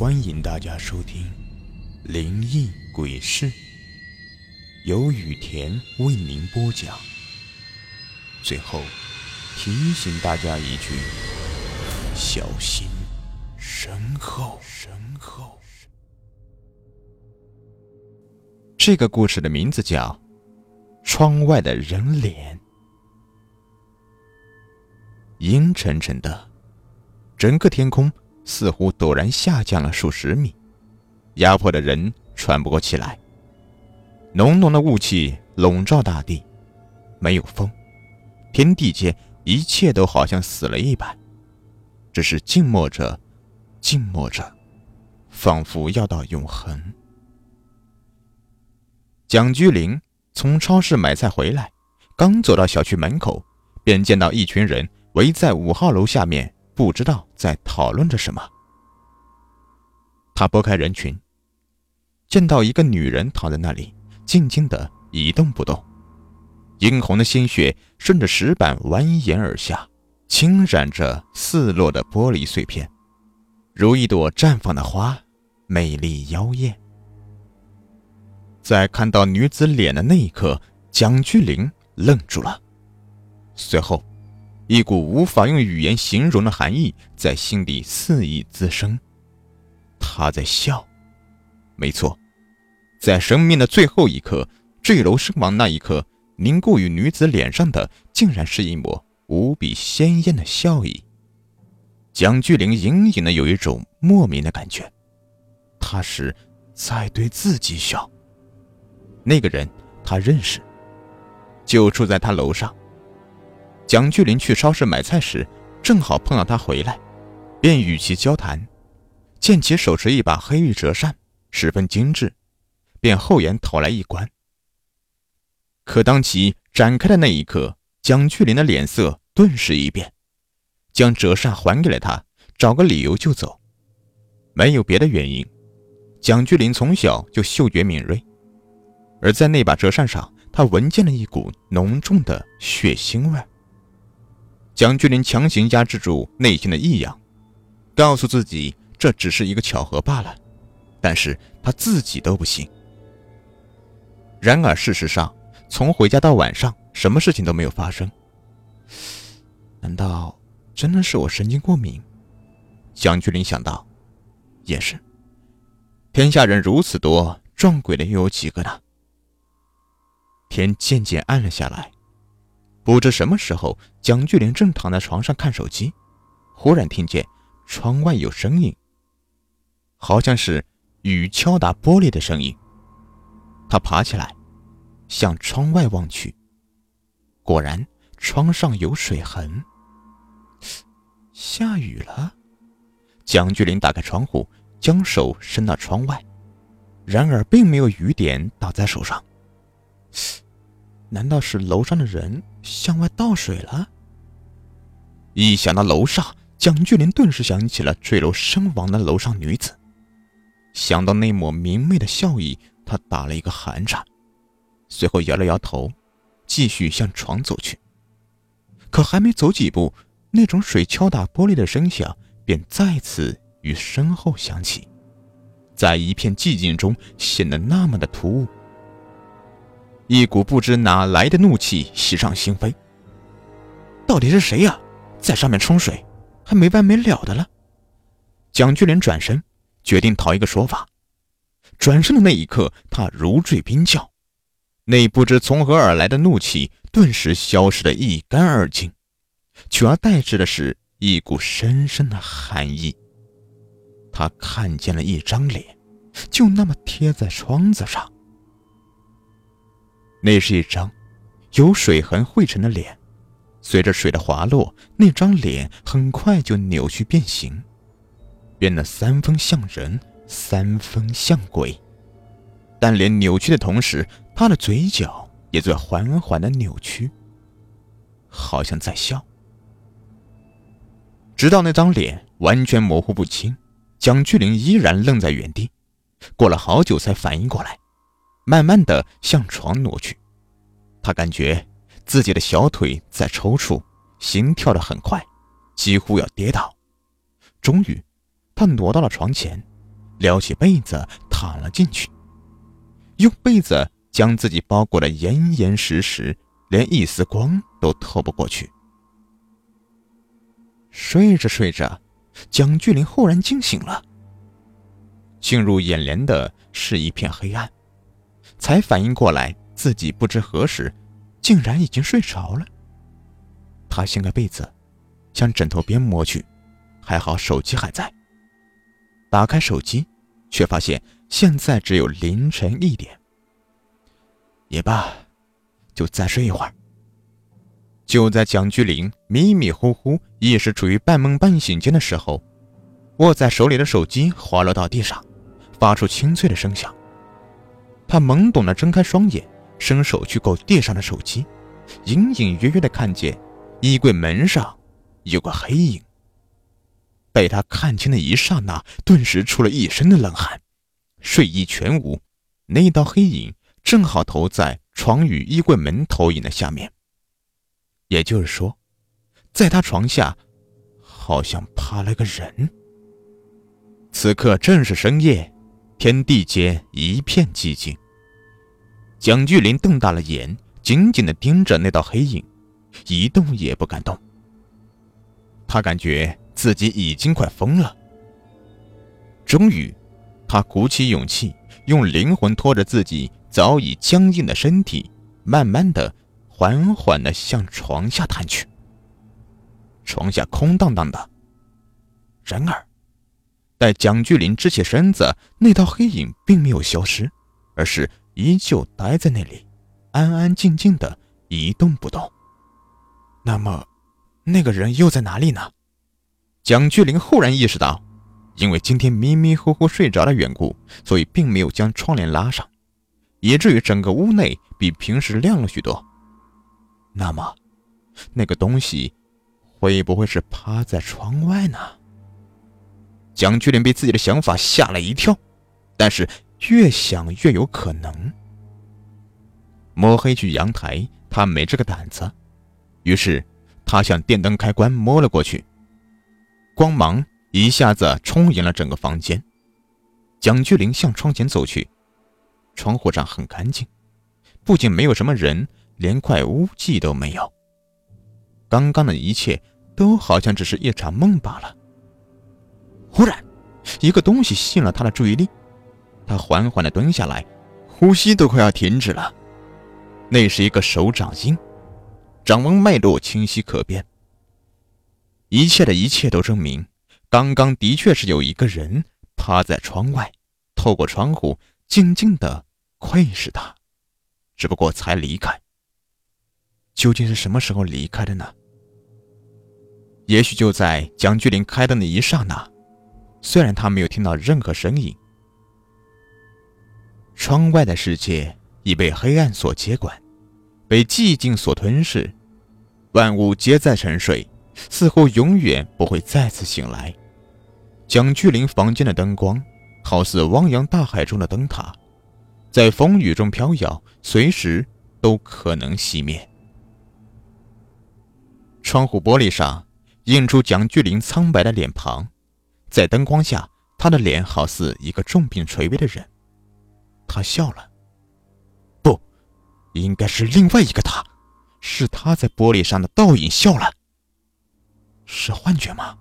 欢迎大家收听《灵异鬼事》，由雨田为您播讲。最后提醒大家一句：小心身后。身后。这个故事的名字叫《窗外的人脸》。阴沉沉的，整个天空。似乎陡然下降了数十米，压迫的人喘不过气来。浓浓的雾气笼罩大地，没有风，天地间一切都好像死了一般，只是静默着，静默着，仿佛要到永恒。蒋居林从超市买菜回来，刚走到小区门口，便见到一群人围在五号楼下面。不知道在讨论着什么。他拨开人群，见到一个女人躺在那里，静静的一动不动，殷红的鲜血顺着石板蜿蜒而下，侵染着四落的玻璃碎片，如一朵绽放的花，美丽妖艳。在看到女子脸的那一刻，蒋居林愣住了，随后。一股无法用语言形容的寒意在心底肆意滋生。他在笑，没错，在生命的最后一刻坠楼身亡那一刻，凝固于女子脸上的，竟然是一抹无比鲜艳的笑意。蒋巨灵隐隐的有一种莫名的感觉，他是在对自己笑。那个人他认识，就住在他楼上。蒋巨林去超市买菜时，正好碰到他回来，便与其交谈。见其手持一把黑玉折扇，十分精致，便厚颜讨来一观。可当其展开的那一刻，蒋巨林的脸色顿时一变，将折扇还给了他，找个理由就走。没有别的原因，蒋巨林从小就嗅觉敏锐，而在那把折扇上，他闻见了一股浓重的血腥味。蒋巨林强行压制住内心的异样，告诉自己这只是一个巧合罢了，但是他自己都不信。然而事实上，从回家到晚上，什么事情都没有发生。难道真的是我神经过敏？蒋巨林想到，也是。天下人如此多，撞鬼的又有几个呢？天渐渐暗了下来。不知什么时候，蒋巨林正躺在床上看手机，忽然听见窗外有声音，好像是雨敲打玻璃的声音。他爬起来，向窗外望去，果然窗上有水痕。下雨了。蒋巨林打开窗户，将手伸到窗外，然而并没有雨点打在手上。难道是楼上的人向外倒水了？一想到楼上，蒋巨林顿时想起了坠楼身亡的楼上女子。想到那抹明媚的笑意，他打了一个寒颤，随后摇了摇头，继续向床走去。可还没走几步，那种水敲打玻璃的声响便再次于身后响起，在一片寂静中显得那么的突兀。一股不知哪来的怒气袭上心扉。到底是谁呀，在上面冲水，还没完没了的了？蒋巨林转身，决定讨一个说法。转身的那一刻，他如坠冰窖，那不知从何而来的怒气顿时消失得一干二净，取而代之的是一股深深的寒意。他看见了一张脸，就那么贴在窗子上。那是一张有水痕绘成的脸，随着水的滑落，那张脸很快就扭曲变形，变得三分像人，三分像鬼。但脸扭曲的同时，他的嘴角也在缓缓的扭曲，好像在笑。直到那张脸完全模糊不清，蒋巨林依然愣在原地，过了好久才反应过来。慢慢的向床挪去，他感觉自己的小腿在抽搐，心跳的很快，几乎要跌倒。终于，他挪到了床前，撩起被子躺了进去，用被子将自己包裹的严严实实，连一丝光都透不过去。睡着睡着，蒋巨灵忽然惊醒了。进入眼帘的是一片黑暗，才反应过来自己不知何时竟然已经睡着了。他掀开被子，向枕头边摸去，还好手机还在。打开手机，却发现现在只有凌晨一点。也罢，就再睡一会儿。就在蒋巨灵迷迷糊糊、意识处于半梦半醒间的时候，握在手里的手机滑落到地上。发出清脆的声响。他懵懂地睁开双眼，伸手去够地上的手机，隐隐约约地看见衣柜门上有个黑影。被他看清的一刹那，顿时出了一身的冷汗，睡意全无。那道黑影正好投在床与衣柜门投影的下面，也就是说，在他床下好像趴了个人。此刻正是深夜。天地间一片寂静。蒋巨林瞪大了眼，紧紧地盯着那道黑影，一动也不敢动。他感觉自己已经快疯了。终于，他鼓起勇气，用灵魂拖着自己早已僵硬的身体，慢慢的、缓缓地向床下探去。床下空荡荡的。然而，待蒋巨林支起身子，那道黑影并没有消失，而是依旧待在那里，安安静静的一动不动。那么，那个人又在哪里呢？蒋巨林忽然意识到，因为今天迷迷糊糊睡着的缘故，所以并没有将窗帘拉上，以至于整个屋内比平时亮了许多。那么，那个东西会不会是趴在窗外呢？蒋巨林被自己的想法吓了一跳，但是越想越有可能。摸黑去阳台，他没这个胆子，于是他向电灯开关摸了过去，光芒一下子充盈了整个房间。蒋巨林向窗前走去，窗户上很干净，不仅没有什么人，连块污迹都没有。刚刚的一切都好像只是一场梦罢了。忽然，一个东西吸引了他的注意力。他缓缓地蹲下来，呼吸都快要停止了。那是一个手掌印，掌纹脉络清晰可辨。一切的一切都证明，刚刚的确是有一个人趴在窗外，透过窗户静静地窥视他，只不过才离开。究竟是什么时候离开的呢？也许就在蒋巨林开灯的一刹那。虽然他没有听到任何声音，窗外的世界已被黑暗所接管，被寂静所吞噬，万物皆在沉睡，似乎永远不会再次醒来。蒋巨林房间的灯光，好似汪洋大海中的灯塔，在风雨中飘摇，随时都可能熄灭。窗户玻璃上映出蒋巨林苍白的脸庞。在灯光下，他的脸好似一个重病垂危的人。他笑了，不，应该是另外一个他，是他在玻璃上的倒影笑了。是幻觉吗？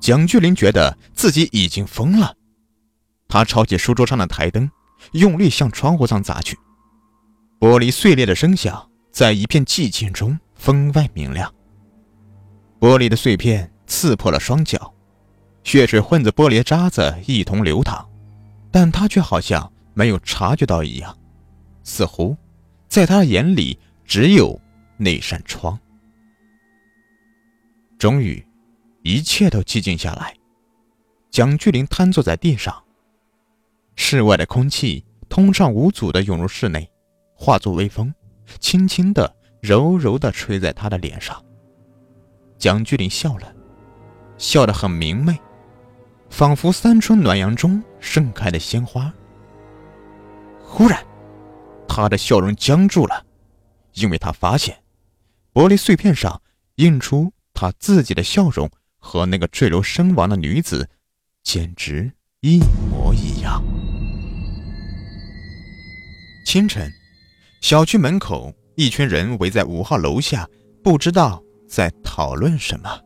蒋巨林觉得自己已经疯了，他抄起书桌上的台灯，用力向窗户上砸去。玻璃碎裂的声响在一片寂静中分外明亮。玻璃的碎片刺破了双脚。血水混着玻璃渣子一同流淌，但他却好像没有察觉到一样，似乎在他眼里只有那扇窗。终于，一切都寂静下来。蒋巨林瘫坐在地上，室外的空气通畅无阻地涌入室内，化作微风，轻轻地、柔柔地吹在他的脸上。蒋巨林笑了，笑得很明媚。仿佛三春暖阳中盛开的鲜花。忽然，他的笑容僵住了，因为他发现，玻璃碎片上映出他自己的笑容和那个坠楼身亡的女子，简直一模一样。清晨，小区门口，一群人围在五号楼下，不知道在讨论什么。